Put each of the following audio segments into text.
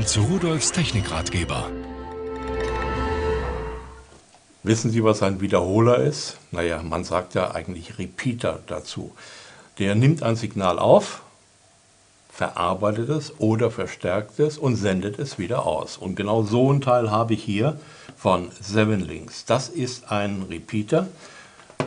Willkommen zu Rudolfs Technikratgeber. Wissen Sie, was ein Wiederholer ist? Naja, man sagt ja eigentlich Repeater dazu. Der nimmt ein Signal auf, verarbeitet es oder verstärkt es und sendet es wieder aus. Und genau so ein Teil habe ich hier von Seven Links. Das ist ein Repeater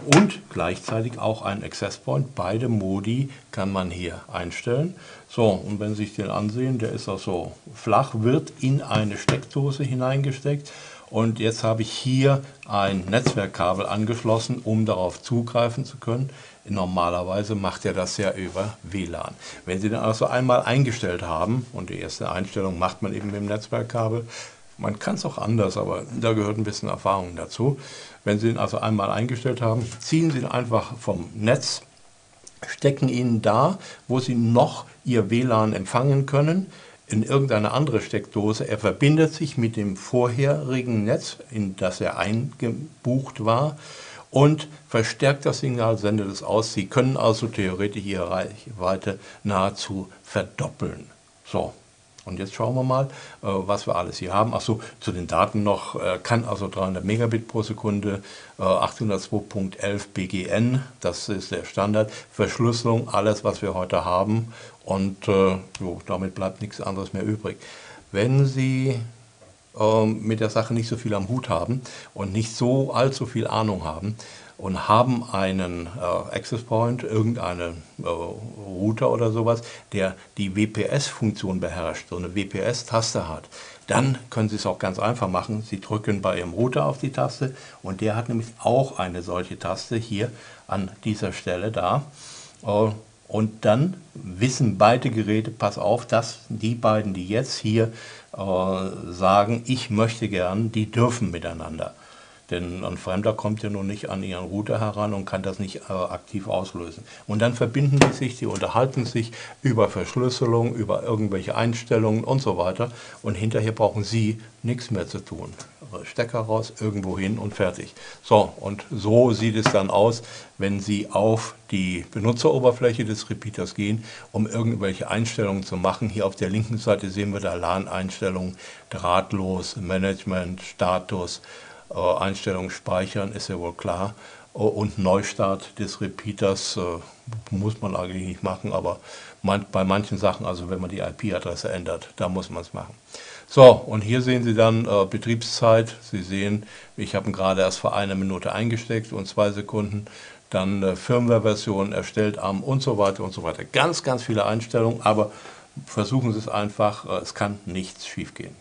und gleichzeitig auch ein Access Point. Beide Modi kann man hier einstellen. So, und wenn Sie sich den ansehen, der ist auch so flach, wird in eine Steckdose hineingesteckt. Und jetzt habe ich hier ein Netzwerkkabel angeschlossen, um darauf zugreifen zu können. Normalerweise macht er das ja über WLAN. Wenn Sie den also einmal eingestellt haben, und die erste Einstellung macht man eben mit dem Netzwerkkabel, man kann es auch anders, aber da gehört ein bisschen Erfahrung dazu. Wenn Sie ihn also einmal eingestellt haben, ziehen Sie ihn einfach vom Netz, stecken ihn da, wo Sie noch Ihr WLAN empfangen können, in irgendeine andere Steckdose. Er verbindet sich mit dem vorherigen Netz, in das er eingebucht war und verstärkt das Signal, sendet es aus. Sie können also theoretisch Ihre Reichweite nahezu verdoppeln. So, und jetzt schauen wir mal, äh, was wir alles hier haben. Achso, zu den Daten noch, äh, kann also 300 Megabit pro Sekunde, 802.11 äh, BGN, das ist der Standard. Verschlüsselung, alles, was wir heute haben. Und jo, damit bleibt nichts anderes mehr übrig. Wenn Sie ähm, mit der Sache nicht so viel am Hut haben und nicht so allzu viel Ahnung haben, und haben einen äh, Access Point, irgendeinen äh, Router oder sowas, der die WPS-Funktion beherrscht, so eine WPS-Taste hat, dann können Sie es auch ganz einfach machen. Sie drücken bei Ihrem Router auf die Taste und der hat nämlich auch eine solche Taste hier an dieser Stelle da. Äh, und dann wissen beide Geräte, pass auf, dass die beiden, die jetzt hier äh, sagen, ich möchte gern, die dürfen miteinander. Denn ein Fremder kommt ja nun nicht an Ihren Router heran und kann das nicht äh, aktiv auslösen. Und dann verbinden die sich, die unterhalten sich über Verschlüsselung, über irgendwelche Einstellungen und so weiter. Und hinterher brauchen Sie nichts mehr zu tun. Stecker raus, irgendwo hin und fertig. So, und so sieht es dann aus, wenn Sie auf die Benutzeroberfläche des Repeaters gehen, um irgendwelche Einstellungen zu machen. Hier auf der linken Seite sehen wir da LAN-Einstellungen, drahtlos, Management, Status, Einstellungen speichern, ist ja wohl klar. Äh, und Neustart des Repeaters äh, muss man eigentlich nicht machen, aber bei manchen Sachen, also wenn man die IP-Adresse ändert, da muss man es machen. So, und hier sehen Sie dann äh, Betriebszeit. Sie sehen, ich habe ihn gerade erst vor einer Minute eingesteckt und zwei Sekunden. Dann äh, Firmware-Version erstellt am und so weiter und so weiter. Ganz, ganz viele Einstellungen, aber versuchen Sie es einfach, äh, es kann nichts schiefgehen.